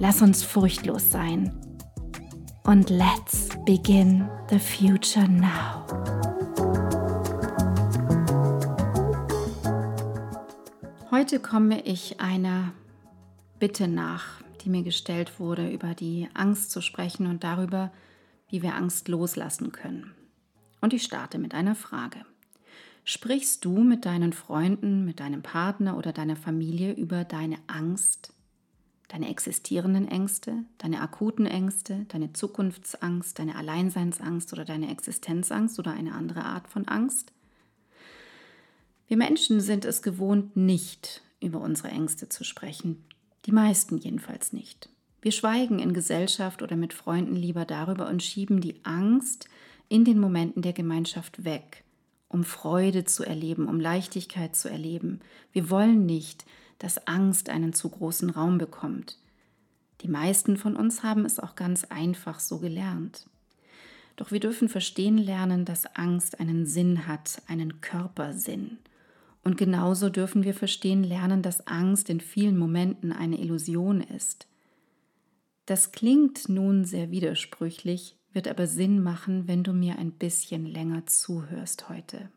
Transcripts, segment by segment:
Lass uns furchtlos sein. Und let's begin the future now. Heute komme ich einer Bitte nach, die mir gestellt wurde, über die Angst zu sprechen und darüber, wie wir Angst loslassen können. Und ich starte mit einer Frage. Sprichst du mit deinen Freunden, mit deinem Partner oder deiner Familie über deine Angst deine existierenden Ängste, deine akuten Ängste, deine Zukunftsangst, deine Alleinseinsangst oder deine Existenzangst oder eine andere Art von Angst. Wir Menschen sind es gewohnt, nicht über unsere Ängste zu sprechen. Die meisten jedenfalls nicht. Wir schweigen in Gesellschaft oder mit Freunden lieber darüber und schieben die Angst in den Momenten der Gemeinschaft weg, um Freude zu erleben, um Leichtigkeit zu erleben. Wir wollen nicht, dass Angst einen zu großen Raum bekommt. Die meisten von uns haben es auch ganz einfach so gelernt. Doch wir dürfen verstehen lernen, dass Angst einen Sinn hat, einen Körpersinn. Und genauso dürfen wir verstehen lernen, dass Angst in vielen Momenten eine Illusion ist. Das klingt nun sehr widersprüchlich, wird aber Sinn machen, wenn du mir ein bisschen länger zuhörst heute.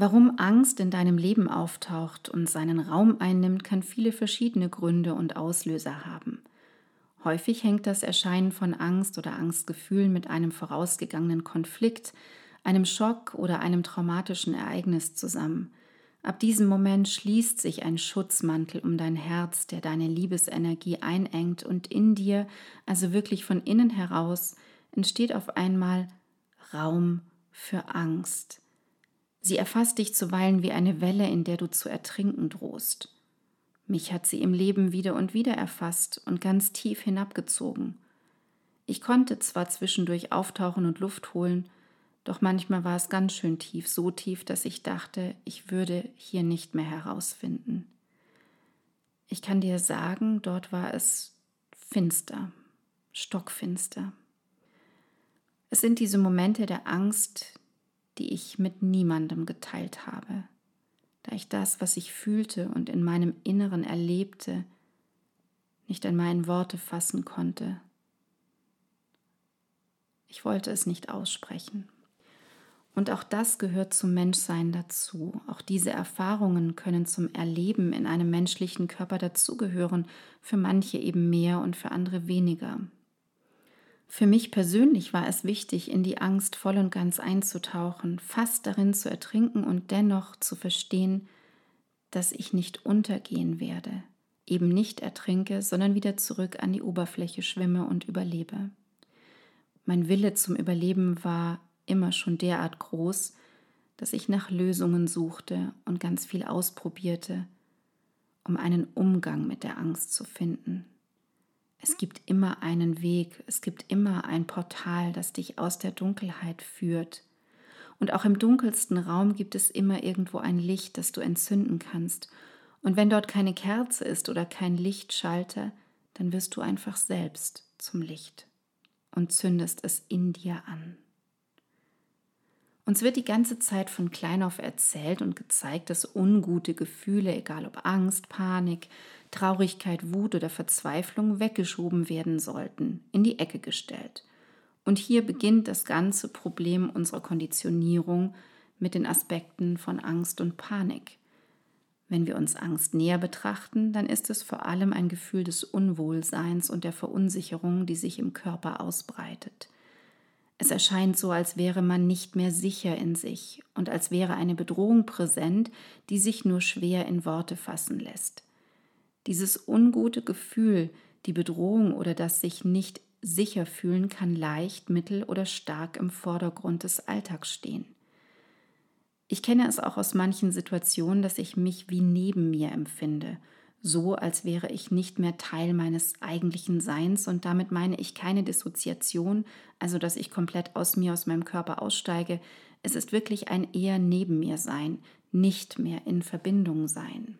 Warum Angst in deinem Leben auftaucht und seinen Raum einnimmt, kann viele verschiedene Gründe und Auslöser haben. Häufig hängt das Erscheinen von Angst oder Angstgefühlen mit einem vorausgegangenen Konflikt, einem Schock oder einem traumatischen Ereignis zusammen. Ab diesem Moment schließt sich ein Schutzmantel um dein Herz, der deine Liebesenergie einengt und in dir, also wirklich von innen heraus, entsteht auf einmal Raum für Angst. Sie erfasst dich zuweilen wie eine Welle, in der du zu ertrinken drohst. Mich hat sie im Leben wieder und wieder erfasst und ganz tief hinabgezogen. Ich konnte zwar zwischendurch auftauchen und Luft holen, doch manchmal war es ganz schön tief, so tief, dass ich dachte, ich würde hier nicht mehr herausfinden. Ich kann dir sagen, dort war es finster, stockfinster. Es sind diese Momente der Angst, die ich mit niemandem geteilt habe, da ich das, was ich fühlte und in meinem Inneren erlebte, nicht einmal in Worte fassen konnte. Ich wollte es nicht aussprechen. Und auch das gehört zum Menschsein dazu. Auch diese Erfahrungen können zum Erleben in einem menschlichen Körper dazugehören, für manche eben mehr und für andere weniger. Für mich persönlich war es wichtig, in die Angst voll und ganz einzutauchen, fast darin zu ertrinken und dennoch zu verstehen, dass ich nicht untergehen werde, eben nicht ertrinke, sondern wieder zurück an die Oberfläche schwimme und überlebe. Mein Wille zum Überleben war immer schon derart groß, dass ich nach Lösungen suchte und ganz viel ausprobierte, um einen Umgang mit der Angst zu finden. Es gibt immer einen Weg, es gibt immer ein Portal, das dich aus der Dunkelheit führt. Und auch im dunkelsten Raum gibt es immer irgendwo ein Licht, das du entzünden kannst. Und wenn dort keine Kerze ist oder kein Lichtschalter, dann wirst du einfach selbst zum Licht und zündest es in dir an. Uns wird die ganze Zeit von klein auf erzählt und gezeigt, dass ungute Gefühle, egal ob Angst, Panik, Traurigkeit, Wut oder Verzweiflung weggeschoben werden sollten, in die Ecke gestellt. Und hier beginnt das ganze Problem unserer Konditionierung mit den Aspekten von Angst und Panik. Wenn wir uns Angst näher betrachten, dann ist es vor allem ein Gefühl des Unwohlseins und der Verunsicherung, die sich im Körper ausbreitet. Es erscheint so, als wäre man nicht mehr sicher in sich und als wäre eine Bedrohung präsent, die sich nur schwer in Worte fassen lässt. Dieses ungute Gefühl, die Bedrohung oder das sich nicht sicher fühlen kann leicht, mittel oder stark im Vordergrund des Alltags stehen. Ich kenne es auch aus manchen Situationen, dass ich mich wie neben mir empfinde, so als wäre ich nicht mehr Teil meines eigentlichen Seins und damit meine ich keine Dissoziation, also dass ich komplett aus mir, aus meinem Körper aussteige. Es ist wirklich ein eher neben mir sein, nicht mehr in Verbindung sein.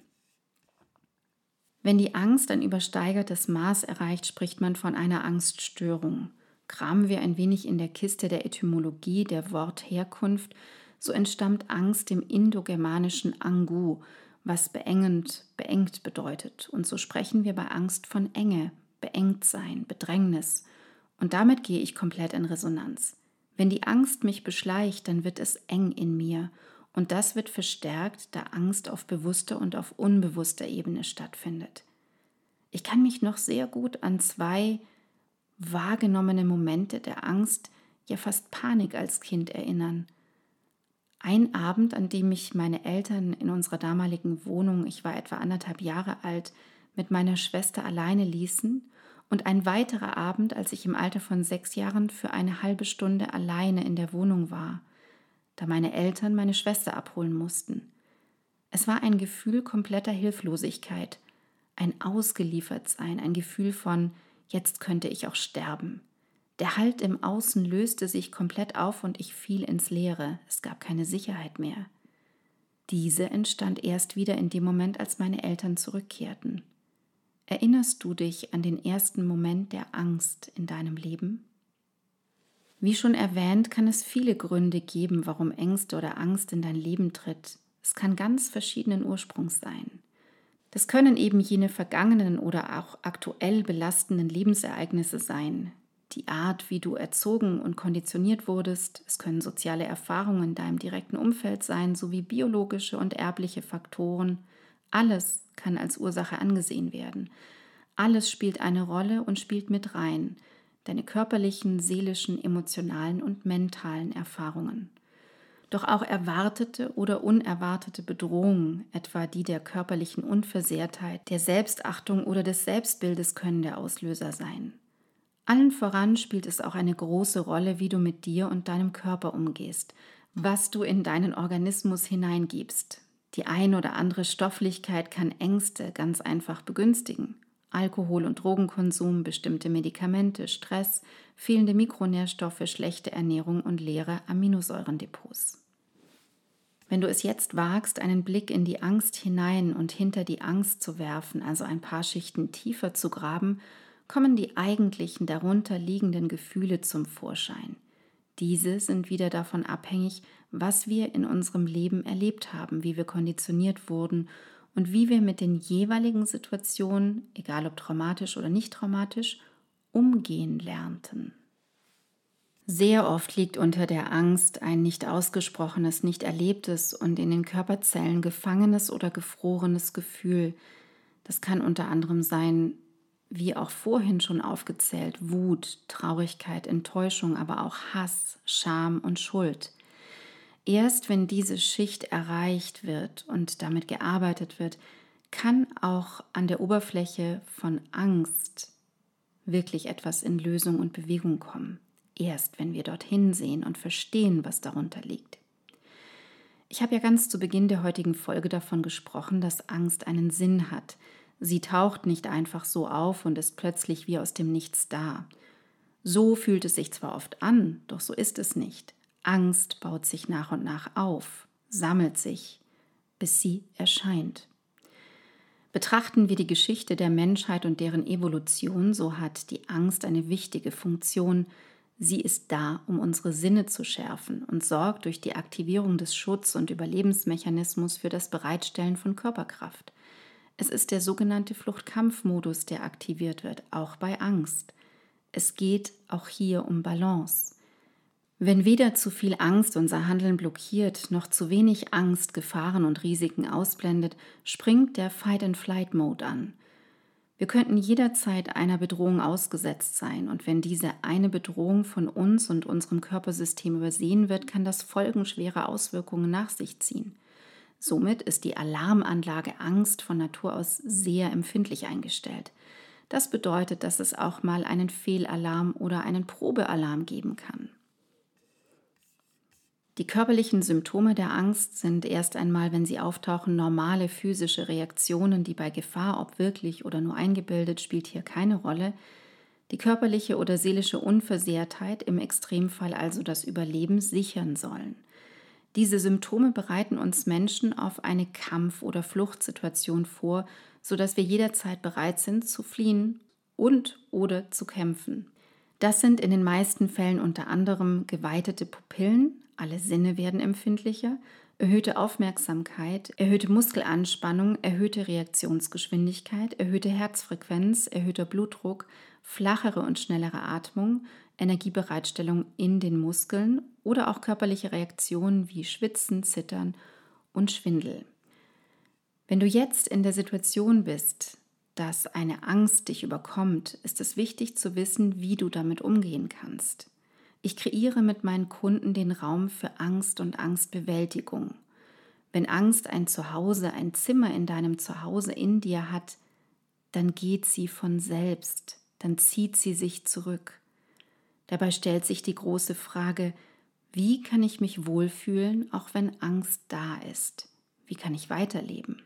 Wenn die Angst ein übersteigertes Maß erreicht, spricht man von einer Angststörung. Kramen wir ein wenig in der Kiste der Etymologie der Wortherkunft, so entstammt Angst dem indogermanischen Angu, was beengend, beengt bedeutet. Und so sprechen wir bei Angst von Enge, beengt sein, Bedrängnis. Und damit gehe ich komplett in Resonanz. Wenn die Angst mich beschleicht, dann wird es eng in mir. Und das wird verstärkt, da Angst auf bewusster und auf unbewusster Ebene stattfindet. Ich kann mich noch sehr gut an zwei wahrgenommene Momente der Angst, ja fast Panik als Kind erinnern. Ein Abend, an dem mich meine Eltern in unserer damaligen Wohnung, ich war etwa anderthalb Jahre alt, mit meiner Schwester alleine ließen und ein weiterer Abend, als ich im Alter von sechs Jahren für eine halbe Stunde alleine in der Wohnung war, da meine Eltern meine Schwester abholen mussten. Es war ein Gefühl kompletter Hilflosigkeit, ein Ausgeliefertsein, ein Gefühl von, jetzt könnte ich auch sterben. Der Halt im Außen löste sich komplett auf und ich fiel ins Leere. Es gab keine Sicherheit mehr. Diese entstand erst wieder in dem Moment, als meine Eltern zurückkehrten. Erinnerst du dich an den ersten Moment der Angst in deinem Leben? Wie schon erwähnt, kann es viele Gründe geben, warum Ängste oder Angst in dein Leben tritt. Es kann ganz verschiedenen Ursprungs sein. Das können eben jene vergangenen oder auch aktuell belastenden Lebensereignisse sein, die Art, wie du erzogen und konditioniert wurdest. Es können soziale Erfahrungen in deinem direkten Umfeld sein, sowie biologische und erbliche Faktoren. Alles kann als Ursache angesehen werden. Alles spielt eine Rolle und spielt mit rein. Deine körperlichen, seelischen, emotionalen und mentalen Erfahrungen. Doch auch erwartete oder unerwartete Bedrohungen, etwa die der körperlichen Unversehrtheit, der Selbstachtung oder des Selbstbildes, können der Auslöser sein. Allen voran spielt es auch eine große Rolle, wie du mit dir und deinem Körper umgehst, was du in deinen Organismus hineingibst. Die ein oder andere Stofflichkeit kann Ängste ganz einfach begünstigen. Alkohol- und Drogenkonsum, bestimmte Medikamente, Stress, fehlende Mikronährstoffe, schlechte Ernährung und leere Aminosäurendepots. Wenn du es jetzt wagst, einen Blick in die Angst hinein und hinter die Angst zu werfen, also ein paar Schichten tiefer zu graben, kommen die eigentlichen darunter liegenden Gefühle zum Vorschein. Diese sind wieder davon abhängig, was wir in unserem Leben erlebt haben, wie wir konditioniert wurden und wie wir mit den jeweiligen Situationen, egal ob traumatisch oder nicht traumatisch, umgehen lernten. Sehr oft liegt unter der Angst ein nicht ausgesprochenes, nicht erlebtes und in den Körperzellen gefangenes oder gefrorenes Gefühl. Das kann unter anderem sein wie auch vorhin schon aufgezählt, Wut, Traurigkeit, Enttäuschung, aber auch Hass, Scham und Schuld. Erst wenn diese Schicht erreicht wird und damit gearbeitet wird, kann auch an der Oberfläche von Angst wirklich etwas in Lösung und Bewegung kommen. Erst wenn wir dorthin sehen und verstehen, was darunter liegt. Ich habe ja ganz zu Beginn der heutigen Folge davon gesprochen, dass Angst einen Sinn hat, Sie taucht nicht einfach so auf und ist plötzlich wie aus dem Nichts da. So fühlt es sich zwar oft an, doch so ist es nicht. Angst baut sich nach und nach auf, sammelt sich, bis sie erscheint. Betrachten wir die Geschichte der Menschheit und deren Evolution, so hat die Angst eine wichtige Funktion. Sie ist da, um unsere Sinne zu schärfen und sorgt durch die Aktivierung des Schutz- und Überlebensmechanismus für das Bereitstellen von Körperkraft. Es ist der sogenannte Fluchtkampfmodus, der aktiviert wird, auch bei Angst. Es geht auch hier um Balance. Wenn weder zu viel Angst unser Handeln blockiert, noch zu wenig Angst Gefahren und Risiken ausblendet, springt der Fight-and-Flight-Mode an. Wir könnten jederzeit einer Bedrohung ausgesetzt sein, und wenn diese eine Bedrohung von uns und unserem Körpersystem übersehen wird, kann das folgenschwere Auswirkungen nach sich ziehen. Somit ist die Alarmanlage Angst von Natur aus sehr empfindlich eingestellt. Das bedeutet, dass es auch mal einen Fehlalarm oder einen Probealarm geben kann. Die körperlichen Symptome der Angst sind erst einmal, wenn sie auftauchen, normale physische Reaktionen, die bei Gefahr, ob wirklich oder nur eingebildet, spielt hier keine Rolle. Die körperliche oder seelische Unversehrtheit, im Extremfall also das Überleben, sichern sollen. Diese Symptome bereiten uns Menschen auf eine Kampf- oder Fluchtsituation vor, sodass wir jederzeit bereit sind zu fliehen und oder zu kämpfen. Das sind in den meisten Fällen unter anderem geweitete Pupillen, alle Sinne werden empfindlicher, erhöhte Aufmerksamkeit, erhöhte Muskelanspannung, erhöhte Reaktionsgeschwindigkeit, erhöhte Herzfrequenz, erhöhter Blutdruck, flachere und schnellere Atmung, Energiebereitstellung in den Muskeln oder auch körperliche Reaktionen wie Schwitzen, Zittern und Schwindel. Wenn du jetzt in der Situation bist, dass eine Angst dich überkommt, ist es wichtig zu wissen, wie du damit umgehen kannst. Ich kreiere mit meinen Kunden den Raum für Angst und Angstbewältigung. Wenn Angst ein Zuhause, ein Zimmer in deinem Zuhause in dir hat, dann geht sie von selbst, dann zieht sie sich zurück. Dabei stellt sich die große Frage, wie kann ich mich wohlfühlen, auch wenn Angst da ist? Wie kann ich weiterleben?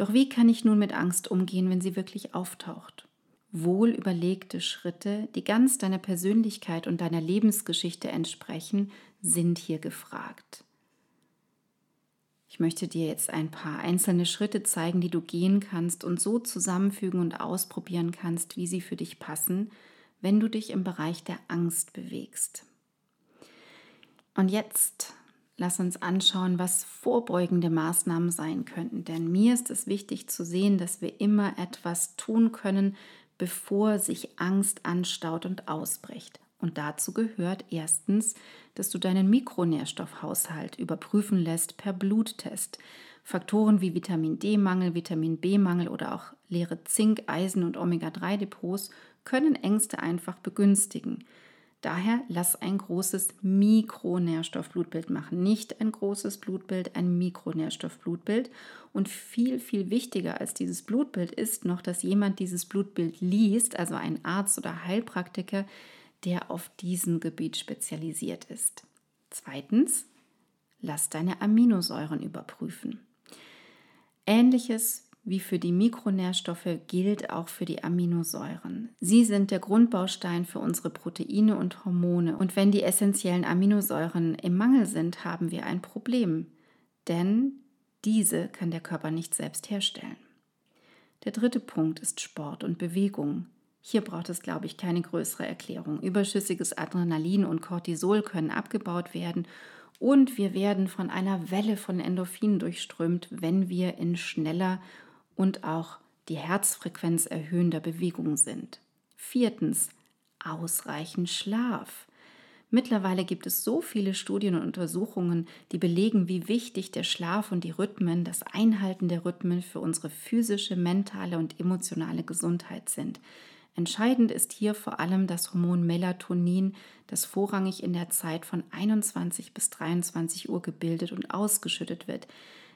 Doch wie kann ich nun mit Angst umgehen, wenn sie wirklich auftaucht? wohl überlegte Schritte, die ganz deiner Persönlichkeit und deiner Lebensgeschichte entsprechen, sind hier gefragt. Ich möchte dir jetzt ein paar einzelne Schritte zeigen, die du gehen kannst und so zusammenfügen und ausprobieren kannst, wie sie für dich passen, wenn du dich im Bereich der Angst bewegst. Und jetzt lass uns anschauen, was vorbeugende Maßnahmen sein könnten. Denn mir ist es wichtig zu sehen, dass wir immer etwas tun können, bevor sich Angst anstaut und ausbricht. Und dazu gehört erstens, dass du deinen Mikronährstoffhaushalt überprüfen lässt per Bluttest. Faktoren wie Vitamin D-Mangel, Vitamin B-Mangel oder auch leere Zink-, Eisen- und Omega-3-Depots können Ängste einfach begünstigen. Daher lass ein großes Mikronährstoffblutbild machen. Nicht ein großes Blutbild, ein Mikronährstoffblutbild. Und viel, viel wichtiger als dieses Blutbild ist noch, dass jemand dieses Blutbild liest, also ein Arzt oder Heilpraktiker, der auf diesem Gebiet spezialisiert ist. Zweitens, lass deine Aminosäuren überprüfen. Ähnliches wie für die Mikronährstoffe gilt auch für die Aminosäuren. Sie sind der Grundbaustein für unsere Proteine und Hormone. Und wenn die essentiellen Aminosäuren im Mangel sind, haben wir ein Problem. Denn diese kann der Körper nicht selbst herstellen. Der dritte Punkt ist Sport und Bewegung. Hier braucht es, glaube ich, keine größere Erklärung. Überschüssiges Adrenalin und Cortisol können abgebaut werden und wir werden von einer Welle von Endorphinen durchströmt, wenn wir in schneller und auch die Herzfrequenz erhöhender Bewegung sind. Viertens, ausreichend Schlaf. Mittlerweile gibt es so viele Studien und Untersuchungen, die belegen, wie wichtig der Schlaf und die Rhythmen, das Einhalten der Rhythmen für unsere physische, mentale und emotionale Gesundheit sind. Entscheidend ist hier vor allem das Hormon Melatonin, das vorrangig in der Zeit von 21 bis 23 Uhr gebildet und ausgeschüttet wird.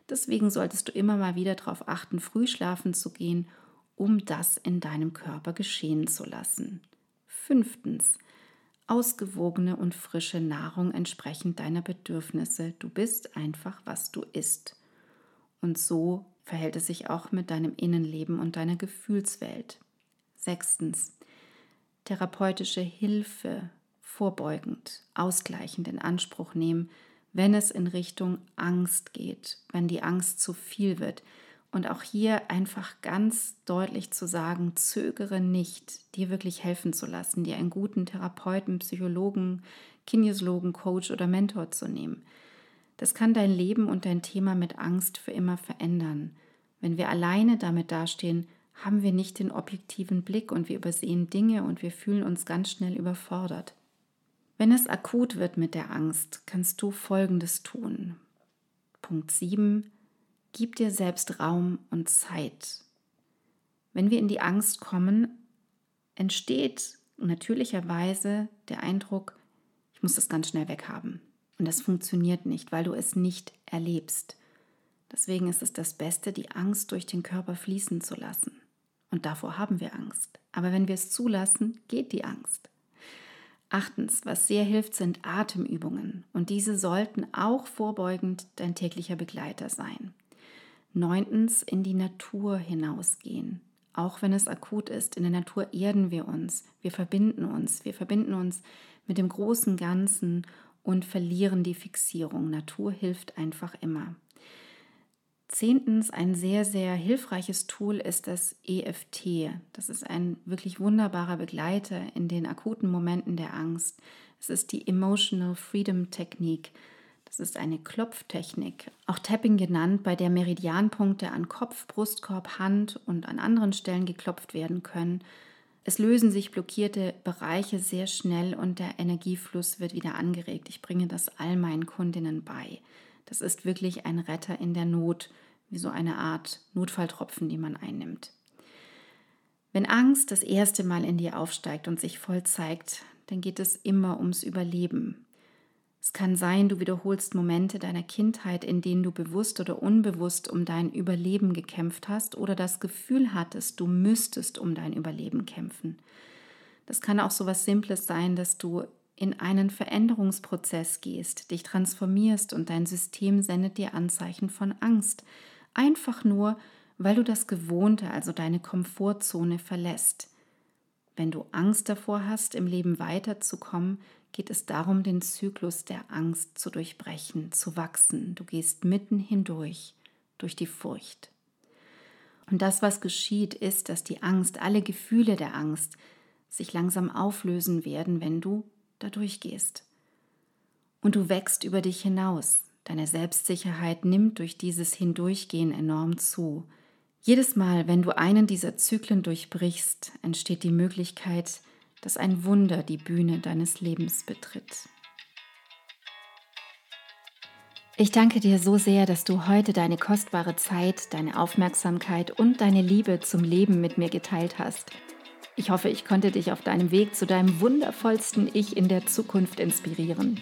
Deswegen solltest du immer mal wieder darauf achten, früh schlafen zu gehen, um das in deinem Körper geschehen zu lassen. Fünftens. Ausgewogene und frische Nahrung entsprechend deiner Bedürfnisse. Du bist einfach, was du isst. Und so verhält es sich auch mit deinem Innenleben und deiner Gefühlswelt. Sechstens. Therapeutische Hilfe vorbeugend, ausgleichend in Anspruch nehmen, wenn es in Richtung Angst geht, wenn die Angst zu viel wird. Und auch hier einfach ganz deutlich zu sagen, zögere nicht, dir wirklich helfen zu lassen, dir einen guten Therapeuten, Psychologen, Kinesiologen, Coach oder Mentor zu nehmen. Das kann dein Leben und dein Thema mit Angst für immer verändern. Wenn wir alleine damit dastehen, haben wir nicht den objektiven Blick und wir übersehen Dinge und wir fühlen uns ganz schnell überfordert. Wenn es akut wird mit der Angst, kannst du Folgendes tun. Punkt 7. Gib dir selbst Raum und Zeit. Wenn wir in die Angst kommen, entsteht natürlicherweise der Eindruck, ich muss das ganz schnell weghaben. Und das funktioniert nicht, weil du es nicht erlebst. Deswegen ist es das Beste, die Angst durch den Körper fließen zu lassen. Und davor haben wir Angst. Aber wenn wir es zulassen, geht die Angst. Achtens, was sehr hilft, sind Atemübungen. Und diese sollten auch vorbeugend dein täglicher Begleiter sein. Neuntens, in die Natur hinausgehen. Auch wenn es akut ist, in der Natur erden wir uns, wir verbinden uns, wir verbinden uns mit dem großen Ganzen und verlieren die Fixierung. Natur hilft einfach immer. Zehntens, ein sehr, sehr hilfreiches Tool ist das EFT. Das ist ein wirklich wunderbarer Begleiter in den akuten Momenten der Angst. Es ist die Emotional Freedom Technik. Das ist eine Klopftechnik, auch Tapping genannt, bei der Meridianpunkte an Kopf, Brustkorb, Hand und an anderen Stellen geklopft werden können. Es lösen sich blockierte Bereiche sehr schnell und der Energiefluss wird wieder angeregt. Ich bringe das all meinen Kundinnen bei. Das ist wirklich ein Retter in der Not, wie so eine Art Notfalltropfen, die man einnimmt. Wenn Angst das erste Mal in dir aufsteigt und sich voll zeigt, dann geht es immer ums Überleben. Es kann sein, du wiederholst Momente deiner Kindheit, in denen du bewusst oder unbewusst um dein Überleben gekämpft hast oder das Gefühl hattest, du müsstest um dein Überleben kämpfen. Das kann auch so was Simples sein, dass du in einen Veränderungsprozess gehst, dich transformierst und dein System sendet dir Anzeichen von Angst. Einfach nur, weil du das Gewohnte, also deine Komfortzone verlässt. Wenn du Angst davor hast, im Leben weiterzukommen, geht es darum, den Zyklus der Angst zu durchbrechen, zu wachsen. Du gehst mitten hindurch, durch die Furcht. Und das, was geschieht, ist, dass die Angst, alle Gefühle der Angst, sich langsam auflösen werden, wenn du da durchgehst. Und du wächst über dich hinaus. Deine Selbstsicherheit nimmt durch dieses Hindurchgehen enorm zu. Jedes Mal, wenn du einen dieser Zyklen durchbrichst, entsteht die Möglichkeit, dass ein Wunder die Bühne deines Lebens betritt. Ich danke dir so sehr, dass du heute deine kostbare Zeit, deine Aufmerksamkeit und deine Liebe zum Leben mit mir geteilt hast. Ich hoffe, ich konnte dich auf deinem Weg zu deinem wundervollsten Ich in der Zukunft inspirieren.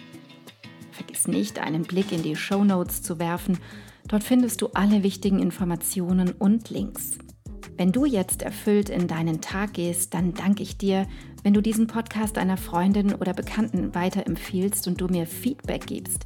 Vergiss nicht, einen Blick in die Show Notes zu werfen. Dort findest du alle wichtigen Informationen und Links. Wenn du jetzt erfüllt in deinen Tag gehst, dann danke ich dir, wenn du diesen Podcast einer Freundin oder Bekannten weiterempfiehlst und du mir Feedback gibst.